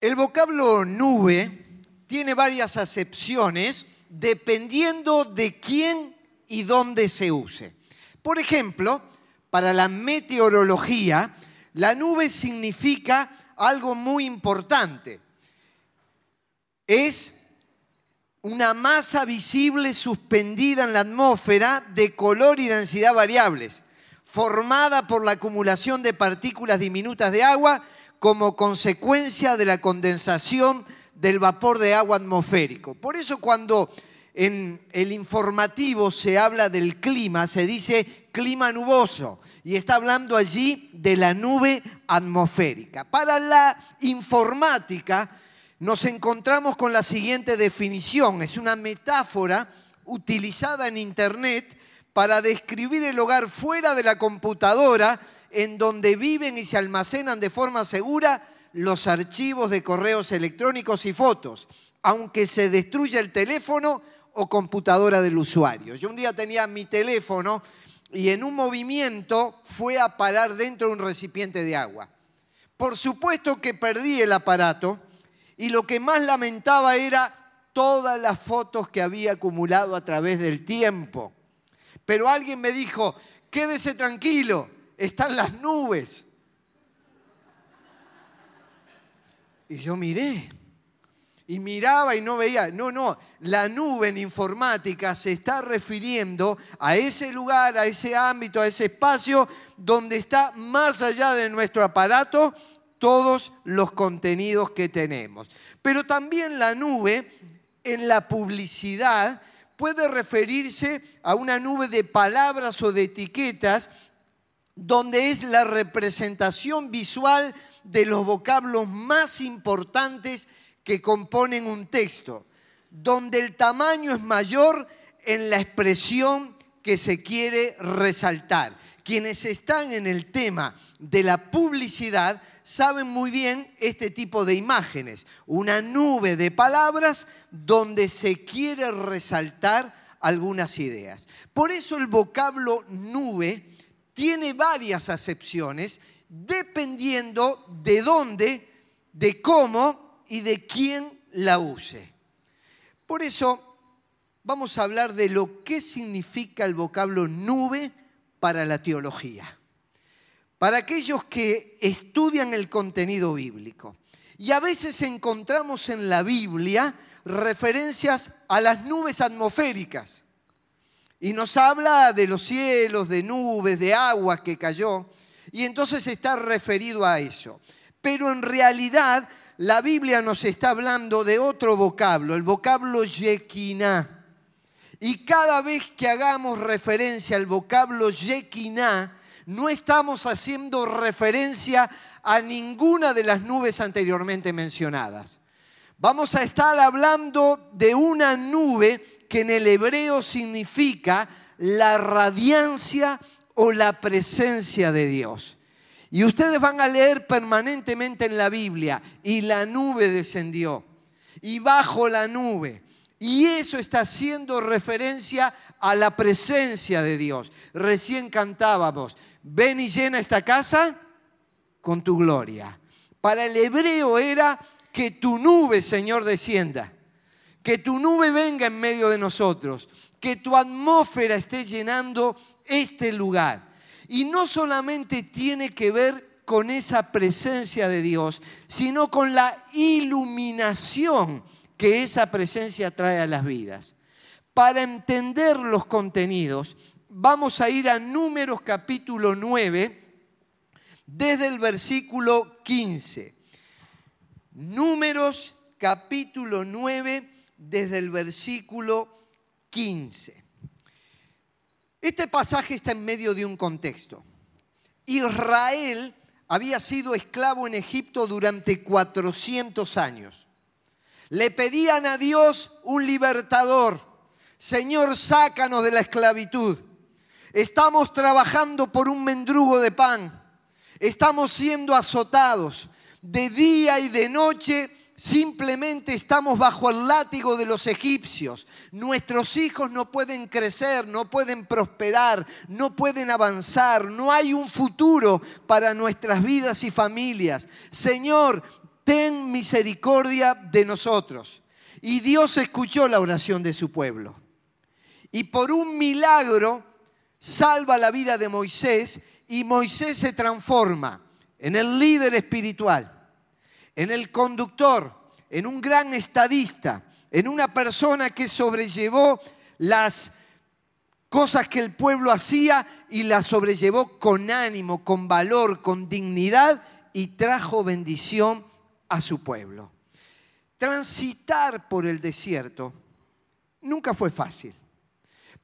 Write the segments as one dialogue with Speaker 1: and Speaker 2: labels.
Speaker 1: El vocablo nube tiene varias acepciones dependiendo de quién y dónde se use. Por ejemplo, para la meteorología, la nube significa algo muy importante. Es una masa visible suspendida en la atmósfera de color y densidad variables, formada por la acumulación de partículas diminutas de agua como consecuencia de la condensación del vapor de agua atmosférico. Por eso cuando en el informativo se habla del clima, se dice clima nuboso y está hablando allí de la nube atmosférica. Para la informática nos encontramos con la siguiente definición, es una metáfora utilizada en Internet para describir el hogar fuera de la computadora en donde viven y se almacenan de forma segura los archivos de correos electrónicos y fotos, aunque se destruya el teléfono o computadora del usuario. Yo un día tenía mi teléfono y en un movimiento fue a parar dentro de un recipiente de agua. Por supuesto que perdí el aparato y lo que más lamentaba era todas las fotos que había acumulado a través del tiempo. Pero alguien me dijo, quédese tranquilo, están las nubes. Y yo miré. Y miraba y no veía. No, no, la nube en informática se está refiriendo a ese lugar, a ese ámbito, a ese espacio donde está más allá de nuestro aparato todos los contenidos que tenemos. Pero también la nube en la publicidad puede referirse a una nube de palabras o de etiquetas donde es la representación visual de los vocablos más importantes que componen un texto, donde el tamaño es mayor en la expresión que se quiere resaltar. Quienes están en el tema de la publicidad saben muy bien este tipo de imágenes, una nube de palabras donde se quiere resaltar algunas ideas. Por eso el vocablo nube tiene varias acepciones dependiendo de dónde, de cómo y de quién la use. Por eso vamos a hablar de lo que significa el vocablo nube para la teología. Para aquellos que estudian el contenido bíblico. Y a veces encontramos en la Biblia referencias a las nubes atmosféricas. Y nos habla de los cielos, de nubes, de agua que cayó. Y entonces está referido a eso. Pero en realidad la Biblia nos está hablando de otro vocablo, el vocablo Yequiná. Y cada vez que hagamos referencia al vocablo Yequiná, no estamos haciendo referencia a ninguna de las nubes anteriormente mencionadas. Vamos a estar hablando de una nube que en el hebreo significa la radiancia o la presencia de Dios. Y ustedes van a leer permanentemente en la Biblia, y la nube descendió, y bajo la nube. Y eso está haciendo referencia a la presencia de Dios. Recién cantábamos, ven y llena esta casa con tu gloria. Para el hebreo era que tu nube, Señor, descienda que tu nube venga en medio de nosotros, que tu atmósfera esté llenando este lugar. Y no solamente tiene que ver con esa presencia de Dios, sino con la iluminación que esa presencia trae a las vidas. Para entender los contenidos, vamos a ir a Números capítulo 9, desde el versículo 15. Números capítulo 9, desde el versículo 15. Este pasaje está en medio de un contexto. Israel había sido esclavo en Egipto durante 400 años. Le pedían a Dios un libertador. Señor, sácanos de la esclavitud. Estamos trabajando por un mendrugo de pan. Estamos siendo azotados de día y de noche Simplemente estamos bajo el látigo de los egipcios. Nuestros hijos no pueden crecer, no pueden prosperar, no pueden avanzar. No hay un futuro para nuestras vidas y familias. Señor, ten misericordia de nosotros. Y Dios escuchó la oración de su pueblo. Y por un milagro salva la vida de Moisés y Moisés se transforma en el líder espiritual, en el conductor, en un gran estadista, en una persona que sobrellevó las cosas que el pueblo hacía y las sobrellevó con ánimo, con valor, con dignidad y trajo bendición a su pueblo. Transitar por el desierto nunca fue fácil,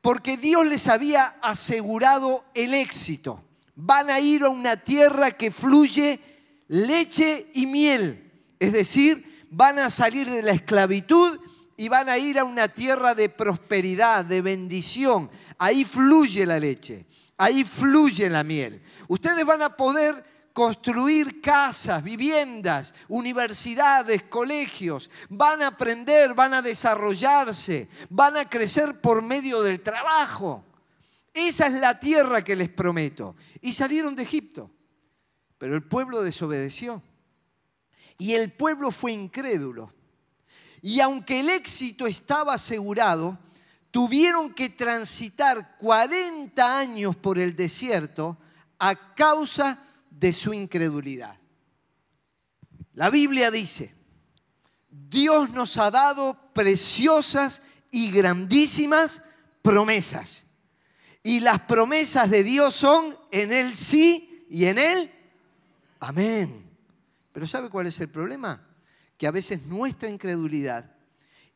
Speaker 1: porque Dios les había asegurado el éxito. Van a ir a una tierra que fluye leche y miel, es decir, van a salir de la esclavitud y van a ir a una tierra de prosperidad, de bendición. Ahí fluye la leche, ahí fluye la miel. Ustedes van a poder construir casas, viviendas, universidades, colegios. Van a aprender, van a desarrollarse, van a crecer por medio del trabajo. Esa es la tierra que les prometo. Y salieron de Egipto. Pero el pueblo desobedeció. Y el pueblo fue incrédulo. Y aunque el éxito estaba asegurado, tuvieron que transitar 40 años por el desierto a causa de su incredulidad. La Biblia dice, Dios nos ha dado preciosas y grandísimas promesas. Y las promesas de Dios son en Él sí y en Él amén. Pero ¿sabe cuál es el problema? Que a veces nuestra incredulidad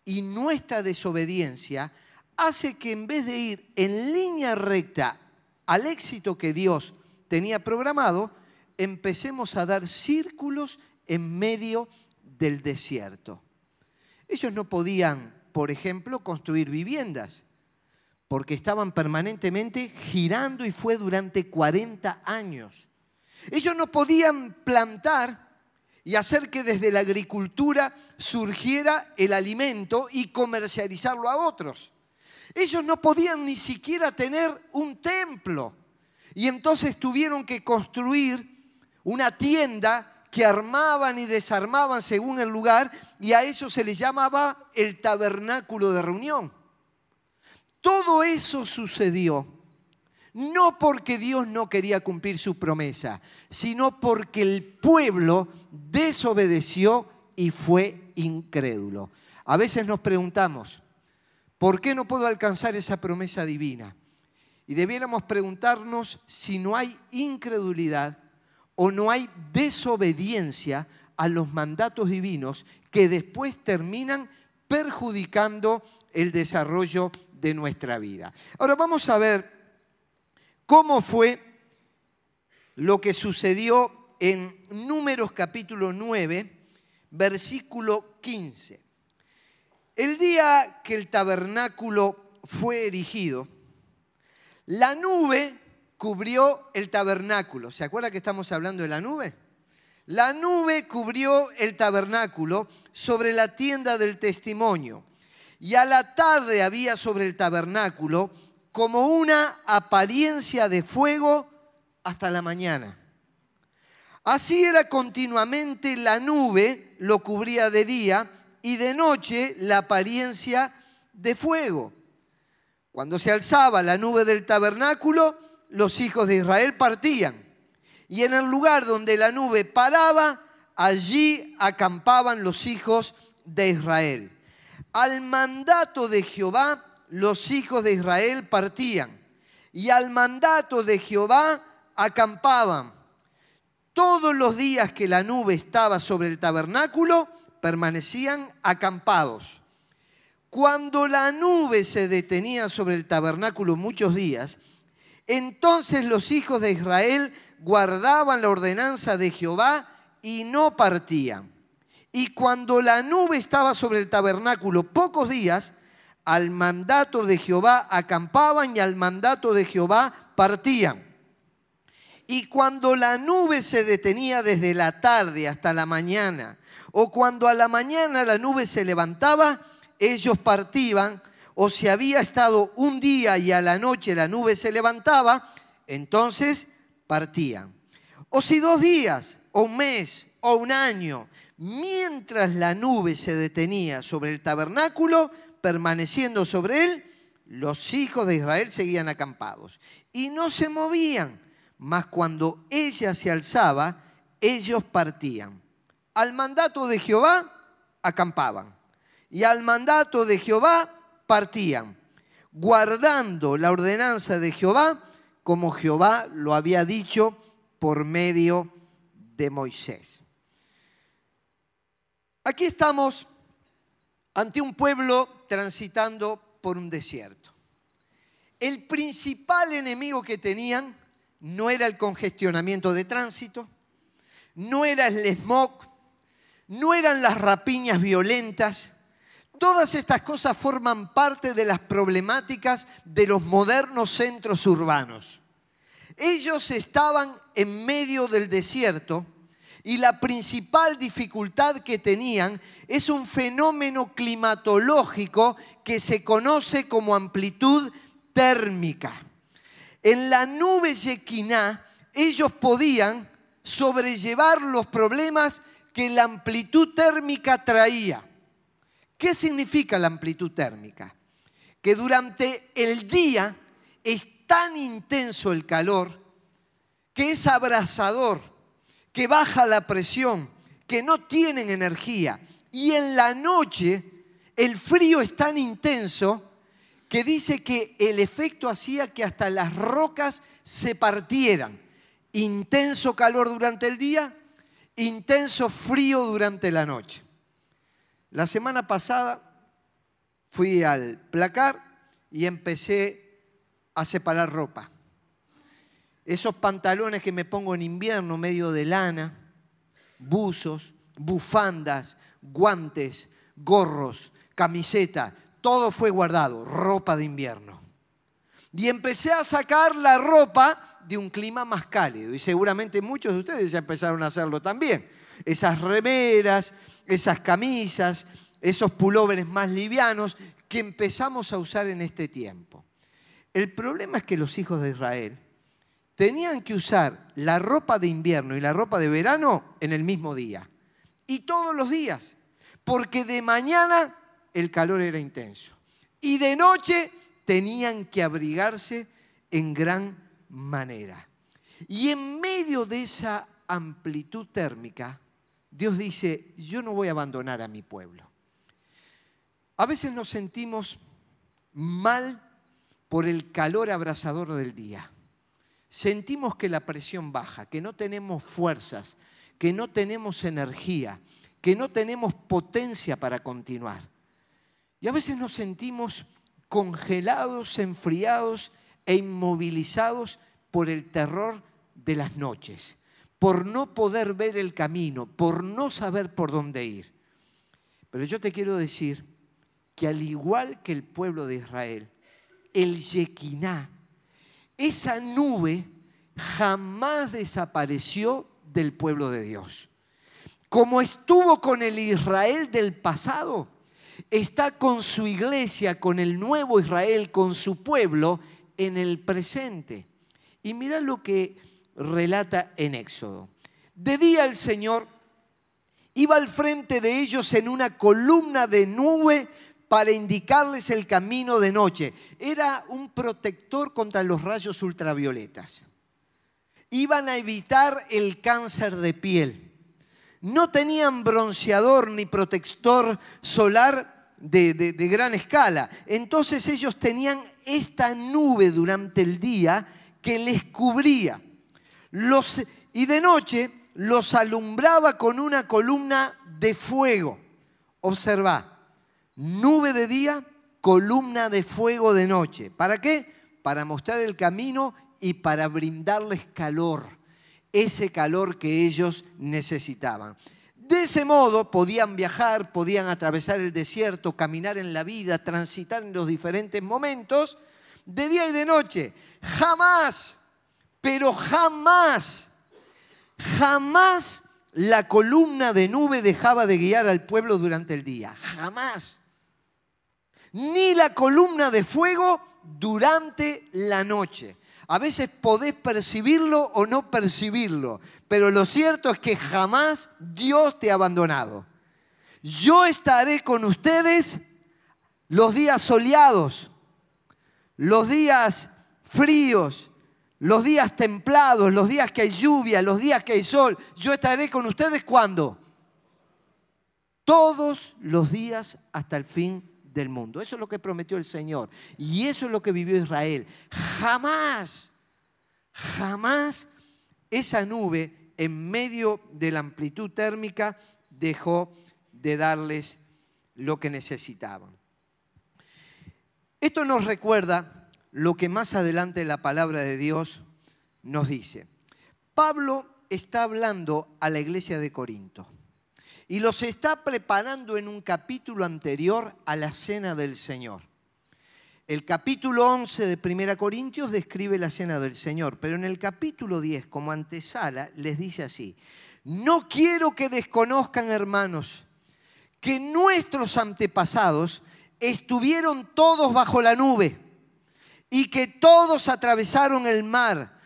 Speaker 1: y nuestra desobediencia hace que en vez de ir en línea recta al éxito que Dios tenía programado, empecemos a dar círculos en medio del desierto. Ellos no podían, por ejemplo, construir viviendas, porque estaban permanentemente girando y fue durante 40 años. Ellos no podían plantar y hacer que desde la agricultura surgiera el alimento y comercializarlo a otros. Ellos no podían ni siquiera tener un templo. Y entonces tuvieron que construir una tienda que armaban y desarmaban según el lugar y a eso se les llamaba el tabernáculo de reunión. Todo eso sucedió no porque Dios no quería cumplir su promesa, sino porque el pueblo desobedeció y fue incrédulo. A veces nos preguntamos, ¿por qué no puedo alcanzar esa promesa divina? Y debiéramos preguntarnos si no hay incredulidad o no hay desobediencia a los mandatos divinos que después terminan perjudicando el desarrollo de nuestra vida. Ahora vamos a ver cómo fue lo que sucedió en Números capítulo 9, versículo 15. El día que el tabernáculo fue erigido, la nube cubrió el tabernáculo. ¿Se acuerda que estamos hablando de la nube? La nube cubrió el tabernáculo sobre la tienda del testimonio. Y a la tarde había sobre el tabernáculo como una apariencia de fuego hasta la mañana. Así era continuamente la nube, lo cubría de día, y de noche la apariencia de fuego. Cuando se alzaba la nube del tabernáculo, los hijos de Israel partían. Y en el lugar donde la nube paraba, allí acampaban los hijos de Israel. Al mandato de Jehová, los hijos de Israel partían. Y al mandato de Jehová acampaban. Todos los días que la nube estaba sobre el tabernáculo, permanecían acampados. Cuando la nube se detenía sobre el tabernáculo muchos días, entonces los hijos de Israel guardaban la ordenanza de Jehová y no partían. Y cuando la nube estaba sobre el tabernáculo pocos días, al mandato de Jehová acampaban y al mandato de Jehová partían. Y cuando la nube se detenía desde la tarde hasta la mañana, o cuando a la mañana la nube se levantaba, ellos partían o si había estado un día y a la noche la nube se levantaba, entonces partían. O si dos días, o un mes, o un año, mientras la nube se detenía sobre el tabernáculo, permaneciendo sobre él, los hijos de Israel seguían acampados y no se movían, mas cuando ella se alzaba, ellos partían. Al mandato de Jehová acampaban y al mandato de Jehová partían, guardando la ordenanza de Jehová como Jehová lo había dicho por medio de Moisés. Aquí estamos ante un pueblo transitando por un desierto. El principal enemigo que tenían no era el congestionamiento de tránsito, no era el smog, no eran las rapiñas violentas. Todas estas cosas forman parte de las problemáticas de los modernos centros urbanos. Ellos estaban en medio del desierto y la principal dificultad que tenían es un fenómeno climatológico que se conoce como amplitud térmica. En la nube Yequiná ellos podían sobrellevar los problemas que la amplitud térmica traía. ¿Qué significa la amplitud térmica? Que durante el día es tan intenso el calor que es abrasador que baja la presión, que no tienen energía. Y en la noche el frío es tan intenso que dice que el efecto hacía que hasta las rocas se partieran. Intenso calor durante el día, intenso frío durante la noche. La semana pasada fui al placar y empecé a separar ropa esos pantalones que me pongo en invierno, medio de lana, buzos, bufandas, guantes, gorros, camiseta, todo fue guardado, ropa de invierno. Y empecé a sacar la ropa de un clima más cálido. Y seguramente muchos de ustedes ya empezaron a hacerlo también. Esas remeras, esas camisas, esos pulóveres más livianos que empezamos a usar en este tiempo. El problema es que los hijos de Israel tenían que usar la ropa de invierno y la ropa de verano en el mismo día. Y todos los días. Porque de mañana el calor era intenso. Y de noche tenían que abrigarse en gran manera. Y en medio de esa amplitud térmica, Dios dice, yo no voy a abandonar a mi pueblo. A veces nos sentimos mal por el calor abrasador del día sentimos que la presión baja, que no tenemos fuerzas, que no tenemos energía, que no tenemos potencia para continuar. Y a veces nos sentimos congelados, enfriados e inmovilizados por el terror de las noches, por no poder ver el camino, por no saber por dónde ir. Pero yo te quiero decir que al igual que el pueblo de Israel, el Yequiná, esa nube jamás desapareció del pueblo de Dios. Como estuvo con el Israel del pasado, está con su iglesia, con el nuevo Israel, con su pueblo en el presente. Y mira lo que relata en Éxodo. De día el Señor iba al frente de ellos en una columna de nube para indicarles el camino de noche. Era un protector contra los rayos ultravioletas. Iban a evitar el cáncer de piel. No tenían bronceador ni protector solar de, gran escala. Entonces ellos tenían esta nube durante el día que les cubría. Los, y de noche los alumbraba con una columna de fuego. Observa, nube de día, columna de fuego de noche. ¿Para qué? Para mostrar el camino y para brindarles calor, ese calor que ellos necesitaban. De ese modo podían viajar, podían atravesar el desierto, caminar en la vida, transitar en los diferentes momentos, de día y de noche. Jamás, pero jamás, jamás la columna de nube dejaba de guiar al pueblo durante el día. Jamás ni la columna de fuego durante la noche. A veces podés percibirlo o no percibirlo, pero lo cierto es que jamás Dios te ha abandonado. Yo estaré con ustedes los días soleados, los días fríos, los días templados, los días que hay lluvia, los días que hay sol. Yo estaré con ustedes cuando? Todos los días hasta el fin mundo. Eso es lo que prometió el Señor. Y eso es lo que vivió Israel. Jamás, jamás esa nube en medio de la amplitud térmica dejó de darles lo que necesitaban. Esto nos recuerda lo que más adelante la palabra de Dios nos dice. Pablo está hablando a la iglesia de Corinto y los está preparando en un capítulo anterior a la cena del Señor. El capítulo 11 de 1 Corintios describe la cena del Señor, pero en el capítulo 10, como antesala, les dice así, no quiero que desconozcan, hermanos, que nuestros antepasados estuvieron todos bajo la nube y que todos atravesaron el mar.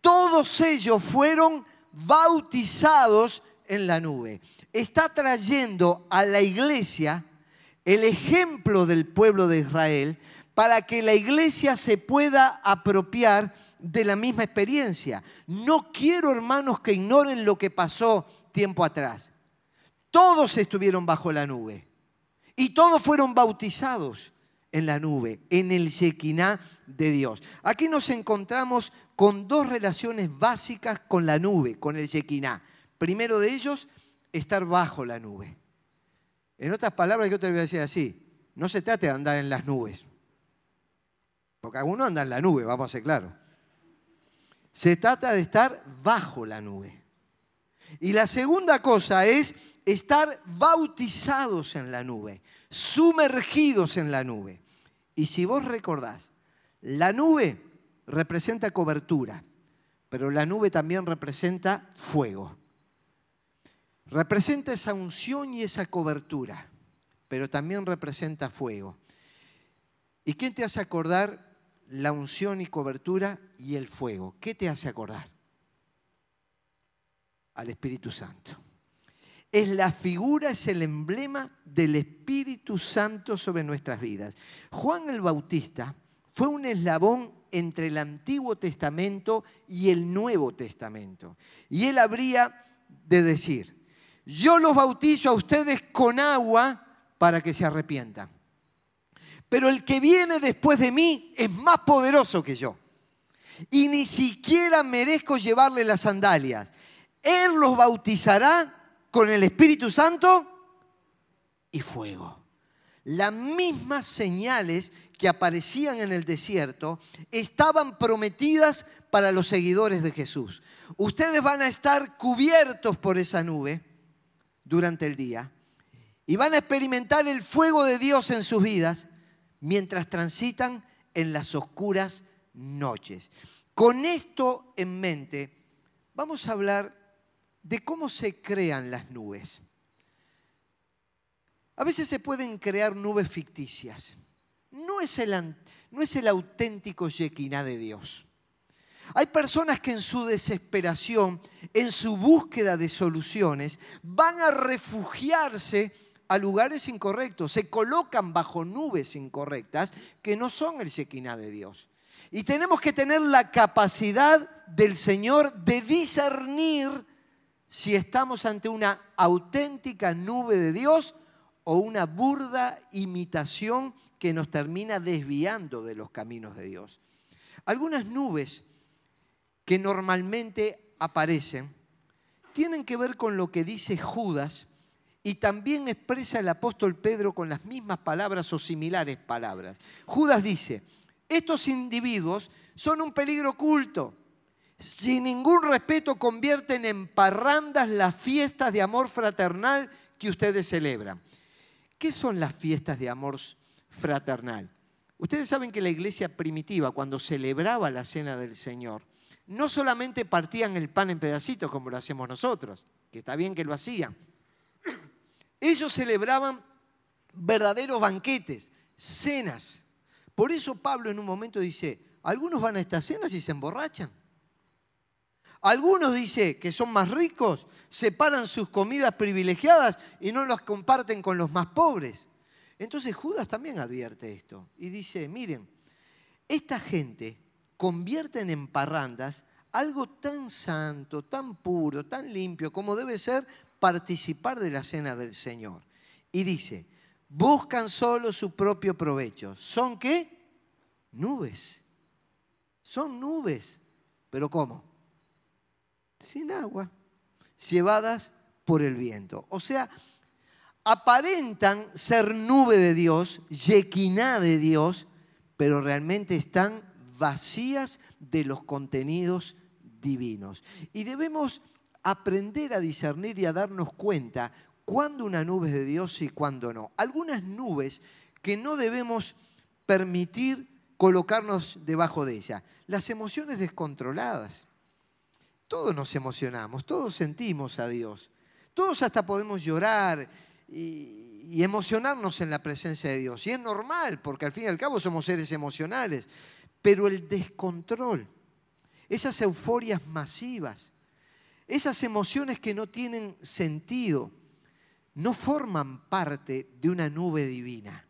Speaker 1: Todos ellos fueron bautizados en la nube. Está trayendo a la iglesia el ejemplo del pueblo de Israel para que la iglesia se pueda apropiar de la misma experiencia. No quiero, hermanos, que ignoren lo que pasó tiempo atrás. Todos estuvieron bajo la nube y todos fueron bautizados en la nube, en el Shekinah de Dios. Aquí nos encontramos con dos relaciones básicas con la nube, con el Shekinah. Primero de ellos, estar bajo la nube. En otras palabras, yo te voy a decir así, no se trata de andar en las nubes, porque algunos andan en la nube, vamos a ser claros. Se trata de estar bajo la nube. Y la segunda cosa es estar bautizados en la nube, sumergidos en la nube. Y si vos recordás, la nube representa cobertura, pero la nube también representa fuego. Representa esa unción y esa cobertura, pero también representa fuego. ¿Y quién te hace acordar la unción y cobertura y el fuego? ¿Qué te hace acordar? Al Espíritu Santo es la figura, es el emblema del Espíritu Santo sobre nuestras vidas. Juan el Bautista fue un eslabón entre el Antiguo Testamento y el Nuevo Testamento. Y él habría de decir, yo los bautizo a ustedes con agua para que se arrepientan. Pero el que viene después de mí es más poderoso que yo. Y ni siquiera merezco llevarle las sandalias. Él los bautizará con el Espíritu Santo y fuego. Las mismas señales que aparecían en el desierto estaban prometidas para los seguidores de Jesús. Ustedes van a estar cubiertos por esa nube durante el día y van a experimentar el fuego de Dios en sus vidas mientras transitan en las oscuras noches. Con esto en mente, vamos a hablar de cómo se crean las nubes. A veces se pueden crear nubes ficticias. No es el, auténtico Shekinah de Dios. Hay personas que en su desesperación, en su búsqueda de soluciones, van a refugiarse a lugares incorrectos, se colocan bajo nubes incorrectas que no son el Shekinah de Dios. Y tenemos que tener la capacidad del Señor de discernir si estamos ante una auténtica nube de Dios o una burda imitación que nos termina desviando de los caminos de Dios. Algunas nubes que normalmente aparecen tienen que ver con lo que dice Judas y también expresa el apóstol Pedro con las mismas palabras o similares palabras. Judas dice, estos individuos son un peligro oculto sin ningún respeto convierten en parrandas las fiestas de amor fraternal que ustedes celebran. ¿Qué son las fiestas de amor fraternal? Ustedes saben que la iglesia primitiva, cuando celebraba la cena del Señor, no solamente partían el pan en pedacitos como lo hacemos nosotros, que está bien que lo hacían, ellos celebraban verdaderos banquetes, cenas. Por eso Pablo en un momento dice, algunos van a estas cenas y se emborrachan. Algunos, dice, que son más ricos, separan sus comidas privilegiadas y no las comparten con los más pobres. Entonces Judas también advierte esto y dice, miren, esta gente convierte en parrandas algo tan santo, tan puro, tan limpio como debe ser participar de la cena del Señor. Y dice, buscan solo su propio provecho. ¿Son qué? Nubes. Son nubes. ¿Pero cómo? Sin agua, llevadas por el viento. O sea, aparentan ser nube de Dios, yequiná de Dios, pero realmente están vacías de los contenidos divinos. Y debemos aprender a discernir y a darnos cuenta cuándo una nube es de Dios y cuándo no. Algunas nubes que no debemos permitir colocarnos debajo de ella. Las emociones descontroladas. Todos nos emocionamos, todos sentimos a Dios. Todos hasta podemos llorar y, emocionarnos en la presencia de Dios. Y es normal, porque al fin y al cabo somos seres emocionales. Pero el descontrol, esas euforias masivas, esas emociones que no tienen sentido, no forman parte de una nube divina.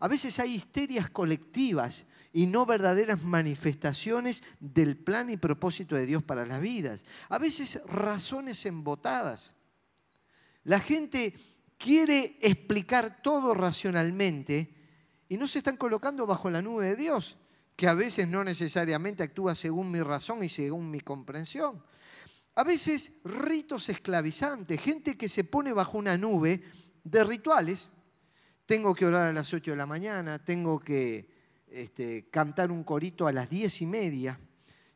Speaker 1: A veces hay histerias colectivas y no verdaderas manifestaciones del plan y propósito de Dios para las vidas. A veces razones embotadas. La gente quiere explicar todo racionalmente y no se están colocando bajo la nube de Dios, que a veces no necesariamente actúa según mi razón y según mi comprensión. A veces ritos esclavizantes, gente que se pone bajo una nube de rituales. Tengo que orar a las 8 de la mañana, tengo que este, cantar un corito a las diez y media,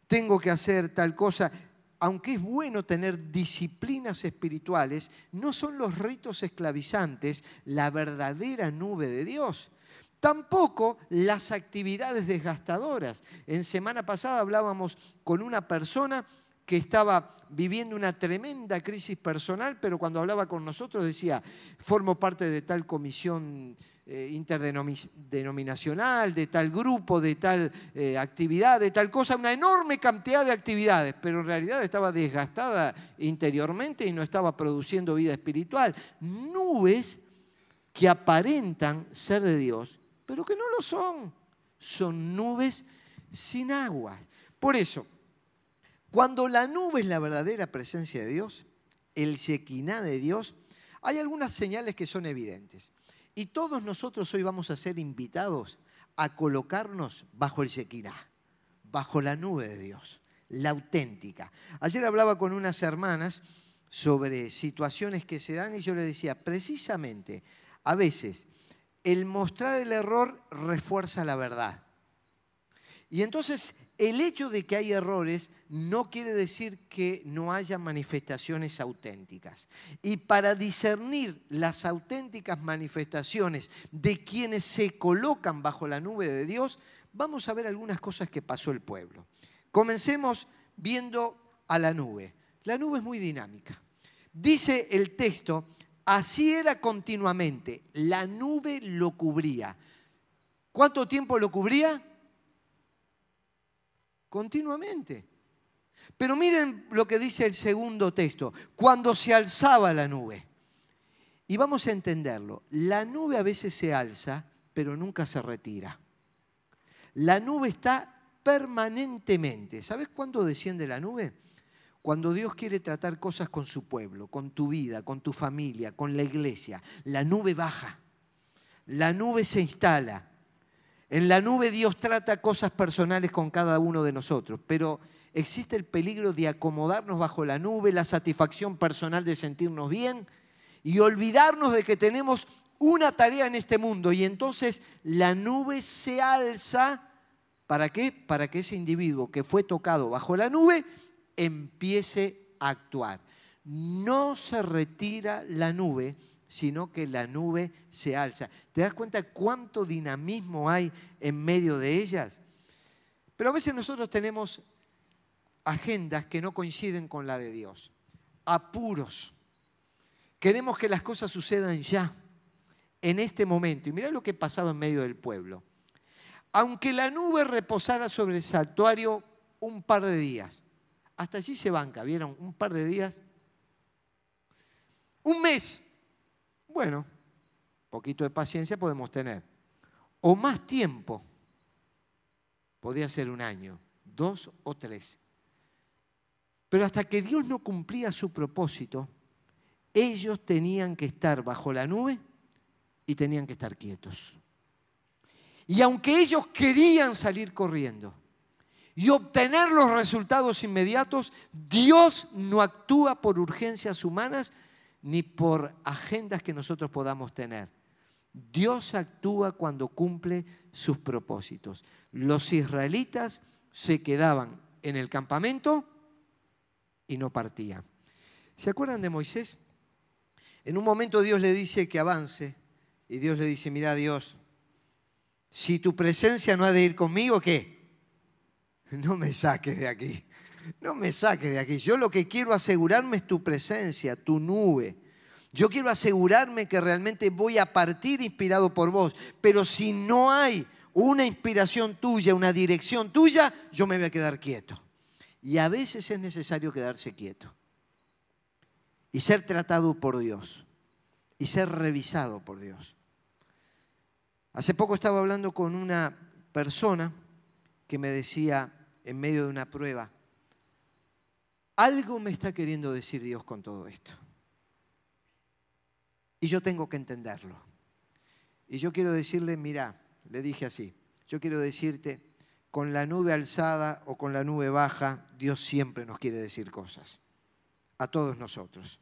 Speaker 1: tengo que hacer tal cosa aunque es bueno tener disciplinas espirituales, no son los ritos esclavizantes la verdadera nube de Dios. Tampoco las actividades desgastadoras. En semana pasada hablábamos con una persona que estaba viviendo una tremenda crisis personal, pero cuando hablaba con nosotros decía, formo parte de tal comisión eh, interdenominacional, de tal grupo, de tal eh, actividad, de tal cosa, una enorme cantidad de actividades, pero en realidad estaba desgastada interiormente y no estaba produciendo vida espiritual. Nubes que aparentan ser de Dios, pero que no lo son. Son nubes sin agua. Por eso, cuando la nube es la verdadera presencia de Dios, el Shekinah de Dios, hay algunas señales que son evidentes. Y todos nosotros hoy vamos a ser invitados a colocarnos bajo el Shekinah, bajo la nube de Dios, la auténtica. Ayer hablaba con unas hermanas sobre situaciones que se dan y yo le decía, precisamente, a veces el mostrar el error refuerza la verdad. Y entonces el hecho de que hay errores no quiere decir que no haya manifestaciones auténticas. Y para discernir las auténticas manifestaciones de quienes se colocan bajo la nube de Dios, vamos a ver algunas cosas que pasó el pueblo. Comencemos viendo a la nube. La nube es muy dinámica. Dice el texto, así era continuamente, la nube lo cubría. ¿Cuánto tiempo lo cubría? continuamente. Pero miren lo que dice el segundo texto, cuando se alzaba la nube. Y vamos a entenderlo, la nube a veces se alza, pero nunca se retira. La nube está permanentemente. ¿Sabes cuándo desciende la nube? Cuando Dios quiere tratar cosas con su pueblo, con tu vida, con tu familia, con la iglesia. La nube baja, la nube se instala, en la nube Dios trata cosas personales con cada uno de nosotros, pero existe el peligro de acomodarnos bajo la nube, la satisfacción personal de sentirnos bien y olvidarnos de que tenemos una tarea en este mundo y entonces la nube se alza. ¿Para qué? Para que ese individuo que fue tocado bajo la nube empiece a actuar. No se retira la nube sino que la nube se alza. ¿Te das cuenta cuánto dinamismo hay en medio de ellas? Pero a veces nosotros tenemos agendas que no coinciden con la de Dios, apuros. Queremos que las cosas sucedan ya, en este momento. Y mirá lo que pasaba en medio del pueblo. aunque la nube reposara sobre el santuario un par de días. Hasta allí se banca, ¿vieron? Un par de días. Un mes. Bueno, poquito de paciencia podemos tener. O más tiempo. Podía ser un año, dos o tres. Pero hasta que Dios no cumplía su propósito, ellos tenían que estar bajo la nube y tenían que estar quietos. Y aunque ellos querían salir corriendo y obtener los resultados inmediatos, Dios no actúa por urgencias humanas ni por agendas que nosotros podamos tener. Dios actúa cuando cumple sus propósitos. Los israelitas se quedaban en el campamento y no partían. ¿Se acuerdan de Moisés? En un momento Dios le dice que avance y Dios le dice, mira Dios, si tu presencia no ha de ir conmigo, ¿qué? No me saques de aquí. No me saques de aquí. Yo lo que quiero asegurarme es tu presencia, tu nube. Yo quiero asegurarme que realmente voy a partir inspirado por vos. Pero si no hay una inspiración tuya, una dirección tuya, yo me voy a quedar quieto. Y a veces es necesario quedarse quieto. Y ser tratado por Dios. Y ser revisado por Dios. Hace poco estaba hablando con una persona que me decía en medio de una prueba, algo me está queriendo decir Dios con todo esto. Y yo tengo que entenderlo. Y yo quiero decirle, mira, le dije así, yo quiero decirte, con la nube alzada o con la nube baja, Dios siempre nos quiere decir cosas, a todos nosotros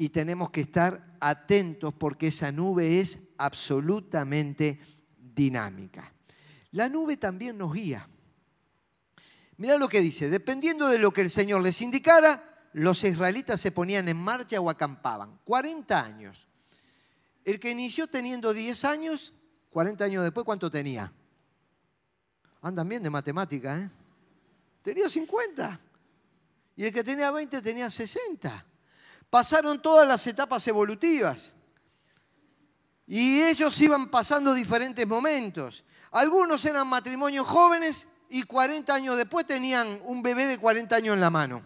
Speaker 1: y tenemos que estar atentos porque esa nube es absolutamente dinámica. La nube también nos guía. Mira lo que dice, dependiendo de lo que el Señor les indicara, los israelitas se ponían en marcha o acampaban. 40 años. El que inició teniendo 10 años, 40 años después, ¿cuánto tenía? Andan bien de matemática, ¿eh? Tenía 50. Y el que tenía 20 tenía 60 pasaron todas las etapas evolutivas. Y ellos iban pasando diferentes momentos. Algunos eran matrimonios jóvenes y 40 años después tenían un bebé de 40 años en la mano.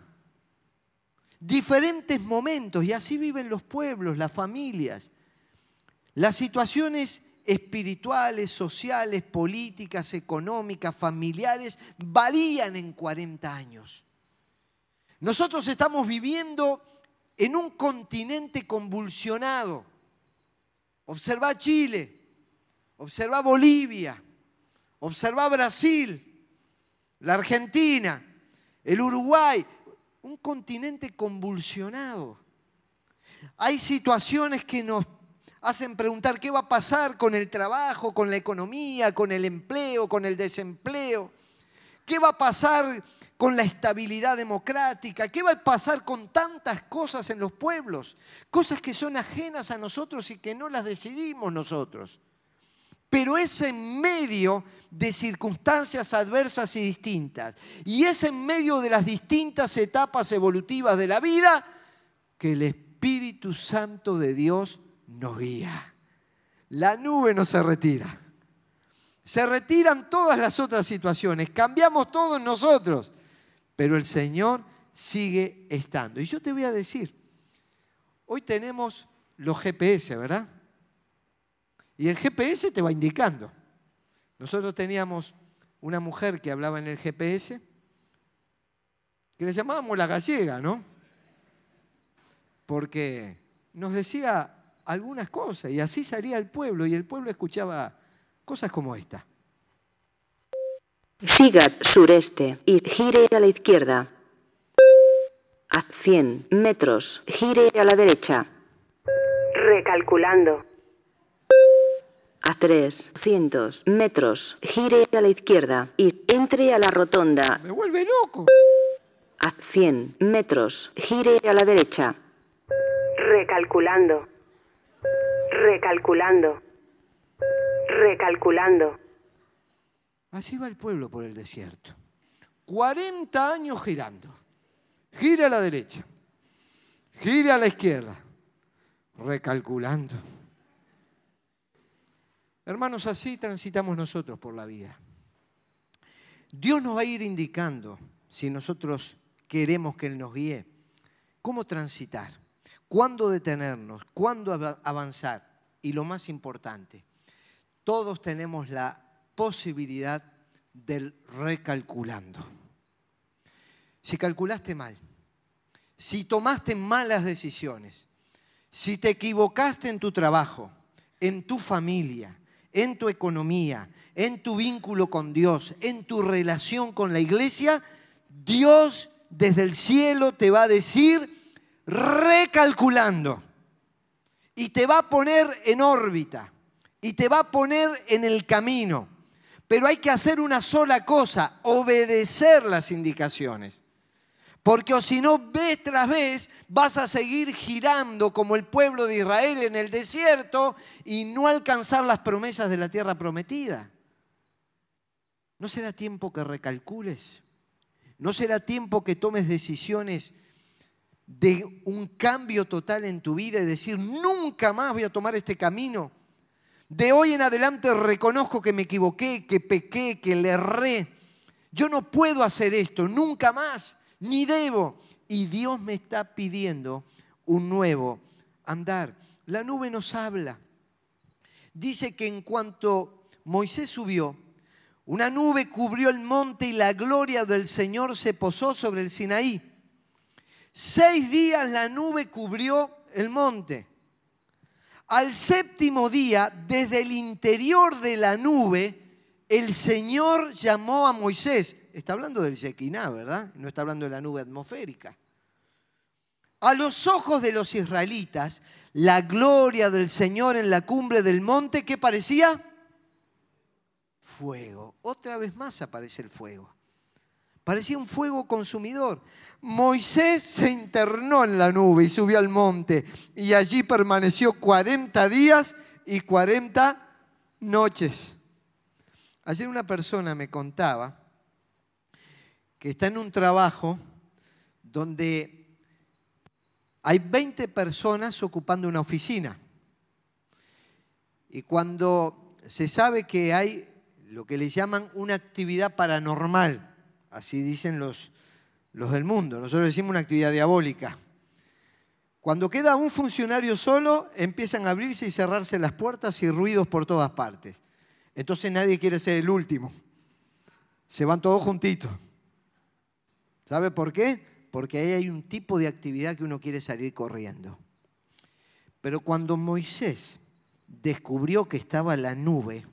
Speaker 1: Diferentes momentos, y así viven los pueblos, las familias. Las situaciones espirituales, sociales, políticas, económicas, familiares, varían en 40 años. Nosotros estamos viviendo en un continente convulsionado. Observa Chile, observa Bolivia, observa Brasil, la Argentina, el Uruguay, un continente convulsionado. Hay situaciones que nos hacen preguntar qué va a pasar con el trabajo, con la economía, con el empleo, con el desempleo. ¿Qué va a pasar con la estabilidad democrática? ¿Qué va a pasar con tantas cosas en los pueblos? Cosas que son ajenas a nosotros y que no las decidimos nosotros. Pero es en medio de circunstancias adversas y distintas. Y es en medio de las distintas etapas evolutivas de la vida que el Espíritu Santo de Dios nos guía. La nube no se retira. Se retiran todas las otras situaciones. Cambiamos todos nosotros pero el Señor sigue estando. Y yo te voy a decir, hoy tenemos los GPS, ¿verdad? Y el GPS te va indicando. Nosotros teníamos una mujer que hablaba en el GPS, que le llamábamos la gallega, ¿no? Porque nos decía algunas cosas y así salía el pueblo y el pueblo escuchaba cosas como esta.
Speaker 2: Siga sureste y gire a la izquierda. A 100 metros, gire a la derecha. Recalculando. A 300 metros, gire a la izquierda y entre a la rotonda.
Speaker 1: ¡Me vuelve loco!
Speaker 2: A 100 metros, gire a la derecha. Recalculando. Recalculando. Recalculando.
Speaker 1: Así va el pueblo por el desierto. 40 años girando. Gira a la derecha. Gira a la izquierda. Recalculando. Hermanos, así transitamos nosotros por la vida. Dios nos va a ir indicando, si nosotros queremos que Él nos guíe, cómo transitar, cuándo detenernos, cuándo avanzar. Y lo más importante, todos tenemos la posibilidad del recalculando. Si calculaste mal, si tomaste malas decisiones, si te equivocaste en tu trabajo, en tu familia, en tu economía, en tu vínculo con Dios, en tu relación con la iglesia, Dios desde el cielo te va a decir recalculando y te va a poner en órbita y te va a poner en el camino. Pero hay que hacer una sola cosa, obedecer las indicaciones. Porque o si no, vez tras vez vas a seguir girando como el pueblo de Israel en el desierto y no alcanzar las promesas de la tierra prometida. ¿No será tiempo que recalcules? ¿No será tiempo que tomes decisiones de un cambio total en tu vida y decir, nunca más voy a tomar este camino? De hoy en adelante reconozco que me equivoqué, que pequé, que le erré. Yo no puedo hacer esto, nunca más ni debo. Y Dios me está pidiendo un nuevo andar. La nube nos habla. Dice que en cuanto Moisés subió, una nube cubrió el monte y la gloria del Señor se posó sobre el Sinaí. Seis días la nube cubrió el monte. Al séptimo día, desde el interior de la nube, el Señor llamó a Moisés está hablando del Shekinah, ¿verdad? No está hablando de la nube atmosférica. A los ojos de los israelitas, la gloria del Señor en la cumbre del monte, ¿qué parecía? Fuego. Otra vez más aparece el fuego. Parecía un fuego consumidor. Moisés se internó en la nube y subió al monte y allí permaneció 40 días y 40 noches. Ayer una persona me contaba que está en un trabajo donde hay 20 personas ocupando una oficina. Y cuando se sabe que hay lo que le llaman una actividad paranormal, así dicen los, los del mundo, nosotros decimos una actividad diabólica. Cuando queda un funcionario solo, empiezan a abrirse y cerrarse las puertas y ruidos por todas partes. Entonces nadie quiere ser el último. Se van todos juntitos. ¿Sabe por qué? Porque ahí hay un tipo de actividad que uno quiere salir corriendo. Pero cuando Moisés descubrió que estaba la nube,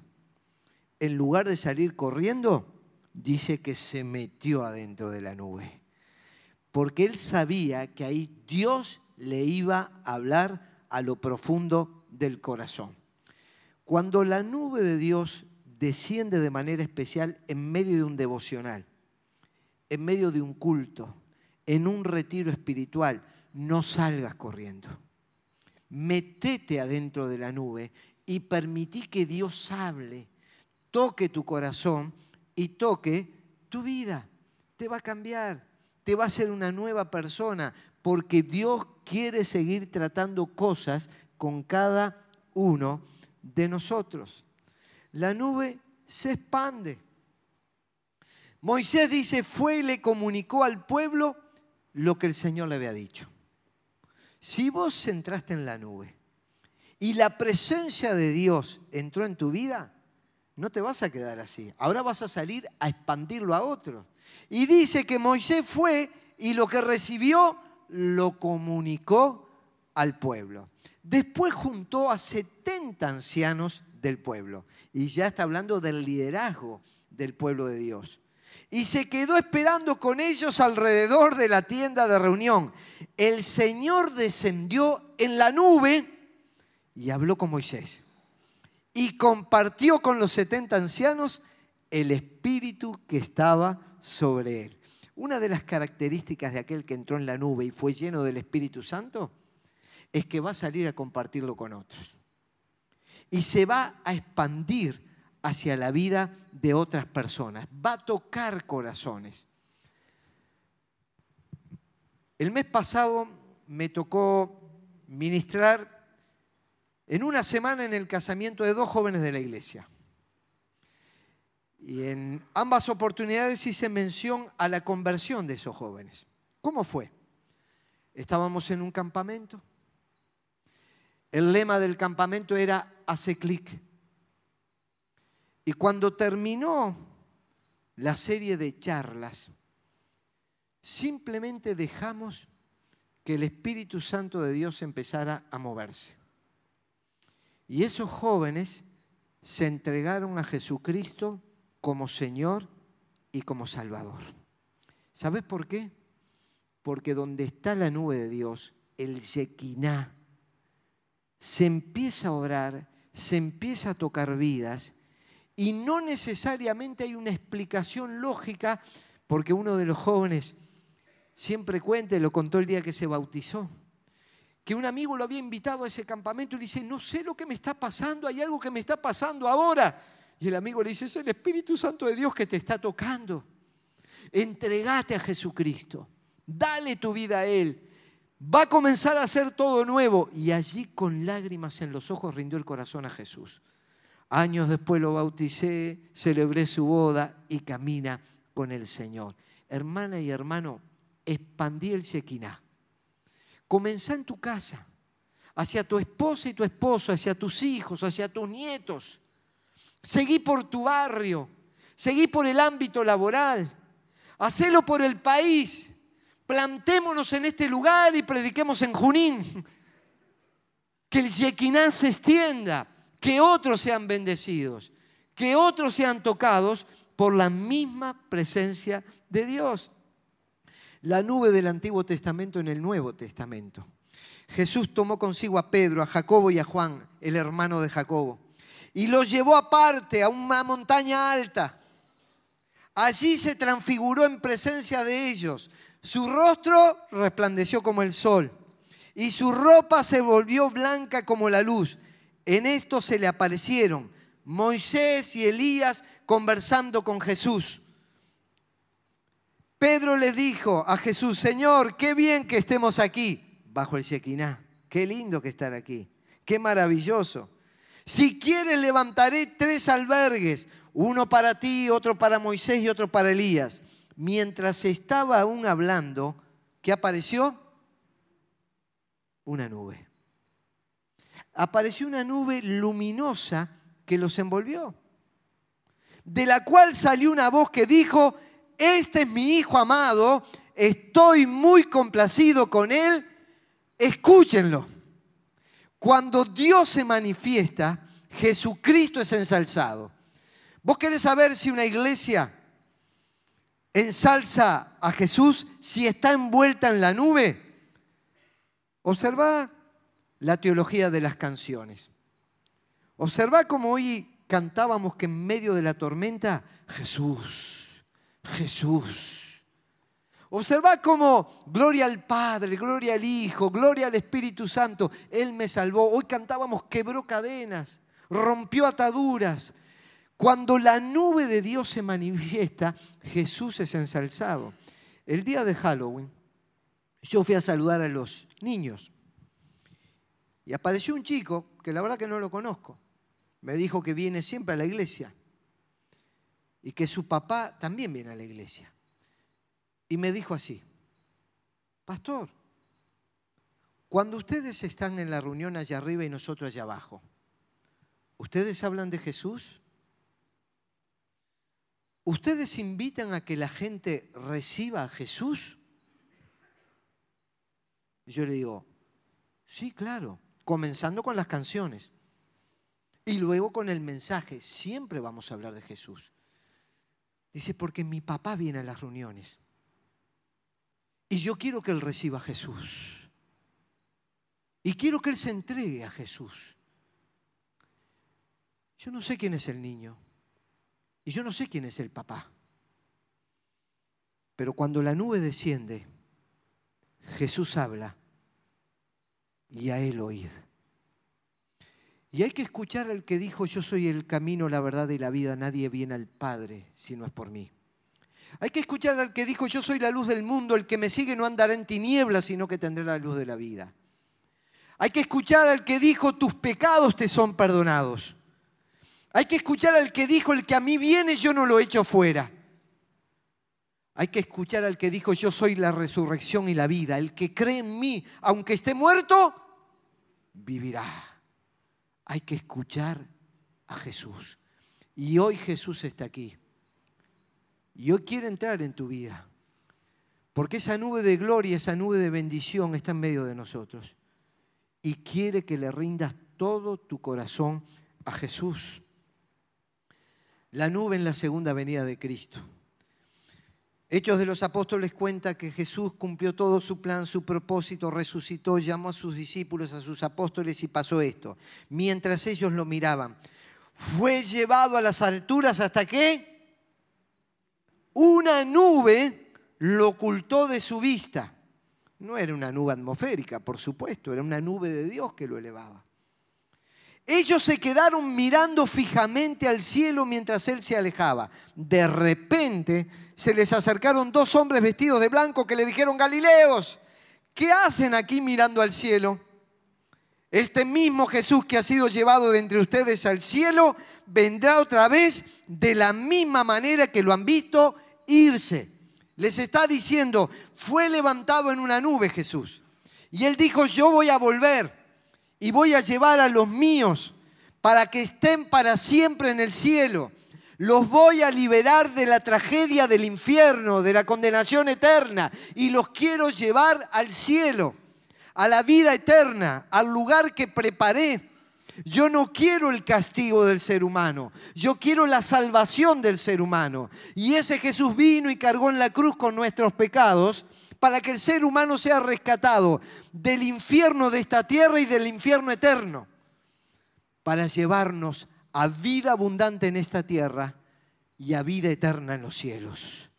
Speaker 1: en lugar de salir corriendo, dice que se metió adentro de la nube. Porque él sabía que ahí Dios le iba a hablar a lo profundo del corazón. Cuando la nube de Dios desciende de manera especial en medio de un devocional, en medio de un culto, en un retiro espiritual, no salgas corriendo. Metete adentro de la nube y permití que Dios hable, toque tu corazón y toque tu vida. Te va a cambiar, te va a hacer una nueva persona, porque Dios quiere seguir tratando cosas con cada uno de nosotros. La nube se expande. Moisés dice, fue y le comunicó al pueblo lo que el Señor le había dicho. Si vos entraste en la nube y la presencia de Dios entró en tu vida, no te vas a quedar así. Ahora vas a salir a expandirlo a otros. Y dice que Moisés fue y lo que recibió lo comunicó al pueblo. Después juntó a 70 ancianos del pueblo. Y ya está hablando del liderazgo del pueblo de Dios y se quedó esperando con ellos alrededor de la tienda de reunión. El Señor descendió en la nube y habló con Moisés. Y compartió con los 70 ancianos el espíritu que estaba sobre él. Una de las características de aquel que entró en la nube y fue lleno del Espíritu Santo es que va a salir a compartirlo con otros. Y se va a expandir hacia la vida de otras personas, va a tocar corazones. El mes pasado me tocó ministrar en una semana en el casamiento de dos jóvenes de la iglesia. Y en ambas oportunidades hice mención a la conversión de esos jóvenes. ¿Cómo fue? Estábamos en un campamento. El lema del campamento era hace clic. Y cuando terminó la serie de charlas, simplemente dejamos que el Espíritu Santo de Dios empezara a moverse. Y esos jóvenes se entregaron a Jesucristo como Señor y como Salvador. ¿Sabes por qué? Porque donde está la nube de Dios, el Shekinah, se empieza a orar, se empieza a tocar vidas y no necesariamente hay una explicación lógica porque uno de los jóvenes siempre cuenta, lo contó el día que se bautizó, que un amigo lo había invitado a ese campamento y le dice, no sé lo que me está pasando, hay algo que me está pasando ahora. Y el amigo le dice, es el Espíritu Santo de Dios que te está tocando. Entregate a Jesucristo. Dale tu vida a Él. Va a comenzar a hacer todo nuevo. Y allí con lágrimas en los ojos rindió el corazón a Jesús. Años después lo bauticé, celebré su boda y camina con el Señor. Hermana y hermano, expandí el Shekinah. Comenzá en tu casa, hacia tu esposa y tu esposo, hacia tus hijos, hacia tus nietos Seguí por tu barrio, seguí por el ámbito laboral, hacelo por el país. Plantémonos en este lugar y prediquemos en Junín. Que el Yequiná se extienda, que otros sean bendecidos, que otros sean tocados por la misma presencia de Dios. La nube del Antiguo Testamento en el Nuevo Testamento. Jesús tomó consigo a Pedro, a Jacobo y a Juan, el hermano de Jacobo y los llevó aparte a una montaña alta. Allí se transfiguró en presencia de ellos. Su rostro resplandeció como el sol y su ropa se volvió blanca como la luz. En esto se le aparecieron Moisés y Elías conversando con Jesús. Pedro le dijo a Jesús, Señor, qué bien que estemos aquí, bajo el Shekinah. Qué lindo que estar aquí. Qué maravilloso. Si quieres, levantaré tres albergues, uno para ti, otro para Moisés y otro para Elías. Mientras estaba aún hablando, ¿qué apareció? Una nube. Apareció una nube luminosa que los envolvió, de la cual salió una voz que dijo, este es mi hijo amado, estoy muy complacido con él, escúchenlo. Cuando Dios se manifiesta, Jesucristo es ensalzado. ¿Vos querés saber si una iglesia ensalza a Jesús, si está envuelta en la nube? Observa la teología de las canciones. Observa cómo hoy cantábamos que en medio de la tormenta, Jesús, Jesús. Observa cómo gloria al Padre, gloria al Hijo, gloria al Espíritu Santo. Él me salvó. Hoy cantábamos, quebró cadenas, rompió ataduras. Cuando la nube de Dios se manifiesta, Jesús es ensalzado. El día de Halloween, yo fui a saludar a los niños. Y apareció un chico, que la verdad que no lo conozco. Me dijo que viene siempre a la iglesia. Y que su papá también viene a la iglesia y me dijo así, pastor, cuando ustedes están en la reunión allá arriba y nosotros allá abajo, ¿ustedes hablan de Jesús? ¿Ustedes invitan a que la gente reciba a Jesús? Yo le digo, sí, claro, comenzando con las canciones y luego con el mensaje, siempre vamos a hablar de Jesús. Dice, porque mi papá viene a las reuniones y yo quiero que Él reciba a Jesús. Y quiero que Él se entregue a Jesús. Yo no sé quién es el niño. Y yo no sé quién es el papá. Pero cuando la nube desciende, Jesús habla y a Él oíd. Y hay que escuchar al que dijo, yo soy el camino, la verdad y la vida, nadie viene al Padre si no es por mí. Hay que escuchar al que dijo, yo soy la luz del mundo, el que me sigue no andará en tinieblas, sino que tendrá la luz de la vida. Hay que escuchar al que dijo, tus pecados te son perdonados. Hay que escuchar al que dijo, el que a mí viene yo no lo echo fuera. Hay que escuchar al que dijo, yo soy la resurrección y la vida. El que cree en mí, aunque esté muerto, vivirá. Hay que escuchar a Jesús. Y hoy Jesús está aquí. Y hoy quiere entrar en tu vida. Porque esa nube de gloria, esa nube de bendición está en medio de nosotros. Y quiere que le rindas todo tu corazón a Jesús. La nube en la segunda venida de Cristo. Hechos de los Apóstoles cuenta que Jesús cumplió todo su plan, su propósito, resucitó, llamó a sus discípulos, a sus apóstoles y pasó esto. Mientras ellos lo miraban, fue llevado a las alturas hasta que una nube lo ocultó de su vista. No era una nube atmosférica, por supuesto, era una nube de Dios que lo elevaba. Ellos se quedaron mirando fijamente al cielo mientras él se alejaba. De repente se les acercaron dos hombres vestidos de blanco que le dijeron, Galileos, ¿qué hacen aquí mirando al cielo? Este mismo Jesús que ha sido llevado de entre ustedes al cielo vendrá otra vez de la misma manera que lo han visto irse. Les está diciendo, fue levantado en una nube Jesús. Y él dijo, yo voy a volver y voy a llevar a los míos para que estén para siempre en el cielo. Los voy a liberar de la tragedia del infierno, de la condenación eterna, y los quiero llevar al cielo, a la vida eterna, al lugar que preparé. Yo no quiero el castigo del ser humano, yo quiero la salvación del ser humano. Y ese Jesús vino y cargó en la cruz con nuestros pecados para que el ser humano sea rescatado del infierno de esta tierra y del infierno eterno, para llevarnos a vida abundante en esta tierra y a vida eterna en los cielos.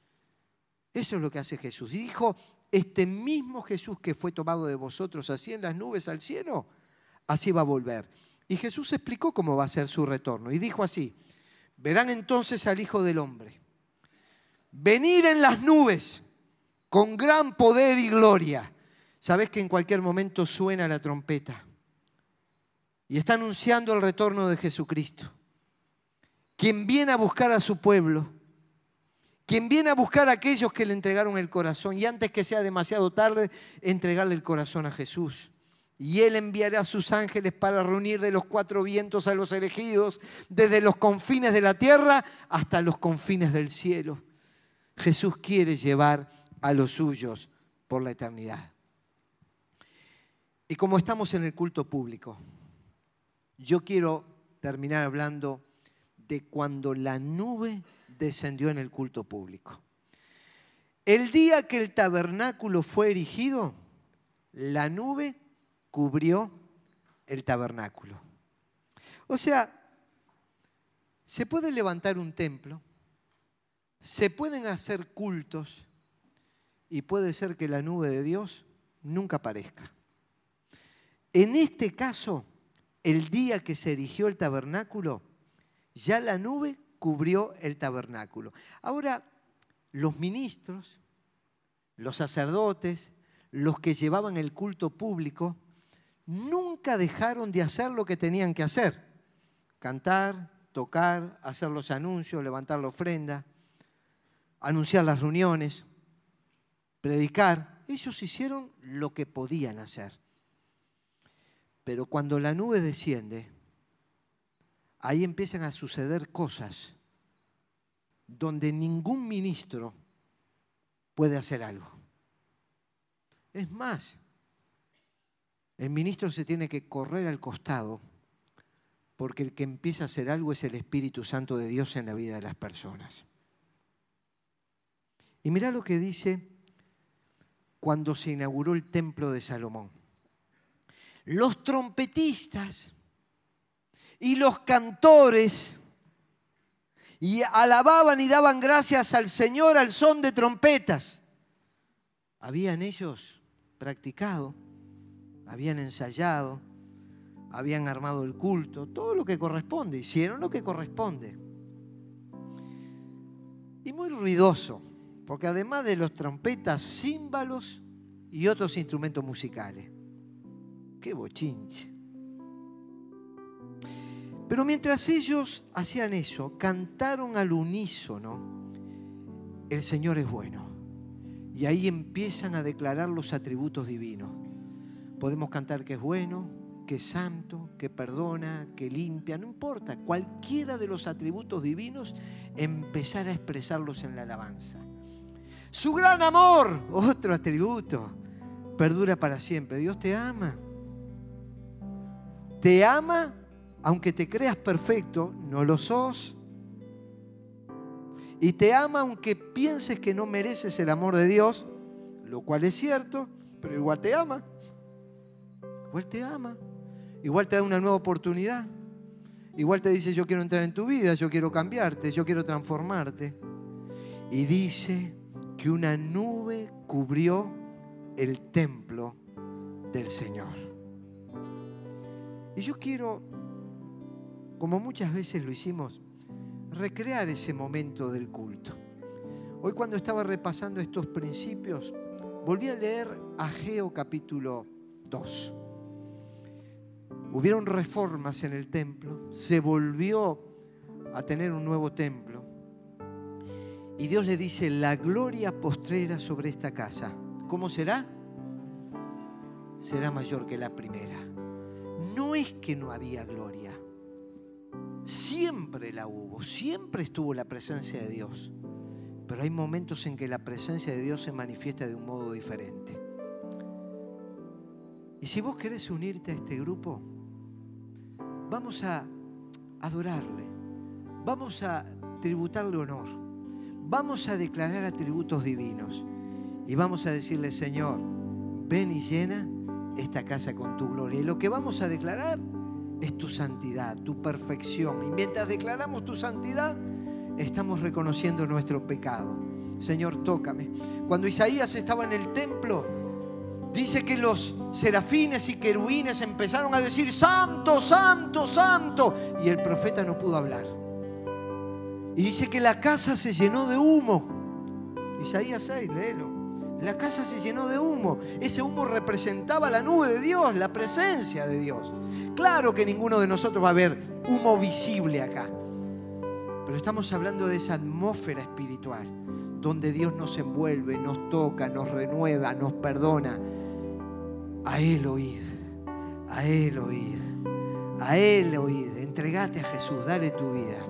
Speaker 1: Eso es lo que hace Jesús. Y dijo, este mismo Jesús que fue tomado de vosotros así en las nubes al cielo, así va a volver. Y Jesús explicó cómo va a ser su retorno. Y dijo así, verán entonces al Hijo del Hombre, venir en las nubes con gran poder y gloria. Sabes que en cualquier momento suena la trompeta y está anunciando el retorno de Jesucristo. Quien viene a buscar a su pueblo, quien viene a buscar a aquellos que le entregaron el corazón y antes que sea demasiado tarde, entregarle el corazón a Jesús. Y Él enviará a sus ángeles para reunir de los cuatro vientos a los elegidos, desde los confines de la tierra hasta los confines del cielo. Jesús quiere llevar a los suyos por la eternidad. Y como estamos en el culto público, yo quiero terminar hablando de cuando la nube descendió en el culto público. El día que el tabernáculo fue erigido, la nube cubrió el tabernáculo. O sea, se puede levantar un templo, se pueden hacer cultos, y puede ser que la nube de Dios nunca aparezca. En este caso, el día que se erigió el tabernáculo, ya la nube cubrió el tabernáculo. Ahora, los ministros, los sacerdotes, los que llevaban el culto público, nunca dejaron de hacer lo que tenían que hacer. Cantar, tocar, hacer los anuncios, levantar la ofrenda, anunciar las reuniones predicar, ellos hicieron lo que podían hacer. Pero cuando la nube desciende, ahí empiezan a suceder cosas donde ningún ministro puede hacer algo. Es más, el ministro se tiene que correr al costado porque el que empieza a hacer algo es el Espíritu Santo de Dios en la vida de las personas. Y mira lo que dice cuando se inauguró el templo de Salomón. Los trompetistas y los cantores y alababan y daban gracias al Señor al son de trompetas. Habían ellos practicado, habían ensayado, habían armado el culto, todo lo que corresponde, hicieron lo que corresponde. Y muy ruidoso, porque además de los trompetas, címbalos y otros instrumentos musicales. Qué bochinche. Pero mientras ellos hacían eso, cantaron al unísono, el Señor es bueno. Y ahí empiezan a declarar los atributos divinos. Podemos cantar que es bueno, que es santo, que perdona, que limpia, no importa. Cualquiera de los atributos divinos, empezar a expresarlos en la alabanza. Su gran amor, otro atributo, perdura para siempre. Dios te ama. Te ama aunque te creas perfecto, no lo sos. Y te ama aunque pienses que no mereces el amor de Dios, lo cual es cierto, pero igual te ama. Igual te ama. Igual te da una nueva oportunidad. Igual te dice, yo quiero entrar en tu vida, yo quiero cambiarte, yo quiero transformarte. Y dice que una nube cubrió el templo del Señor. Y yo quiero como muchas veces lo hicimos, recrear ese momento del culto. Hoy cuando estaba repasando estos principios, volví a leer Ageo capítulo 2. Hubieron reformas en el templo, se volvió a tener un nuevo templo. Y Dios le dice, la gloria postrera sobre esta casa, ¿cómo será? Será mayor que la primera. No es que no había gloria, Siempre la hubo, siempre estuvo la presencia de Dios. Pero hay momentos en que la presencia de Dios se manifiesta de un modo diferente. Y si vos querés unirte a este grupo, vamos a adorarle, vamos a tributarle honor, vamos a declarar atributos divinos y vamos a decirle, Señor, ven y llena esta casa con tu gloria. Y lo que vamos a declarar es tu santidad, tu perfección. Y mientras declaramos tu santidad, estamos reconociendo nuestro pecado. Señor, tócame. Cuando Isaías estaba en el templo, dice que los serafines y querubines empezaron a decir, santo, santo, santo. Y el profeta no pudo hablar. Y dice que la casa se llenó de humo. Isaías 6, léelo. La casa se llenó de humo. Ese humo representaba la nube de Dios, la presencia de Dios. Claro que ninguno de nosotros va a ver humo visible acá. Pero estamos hablando de esa atmósfera espiritual, donde Dios nos envuelve, nos toca, nos renueva, nos perdona. A Él oíd, a Él oíd, a Él oíd. Entregate a Jesús, dale tu vida.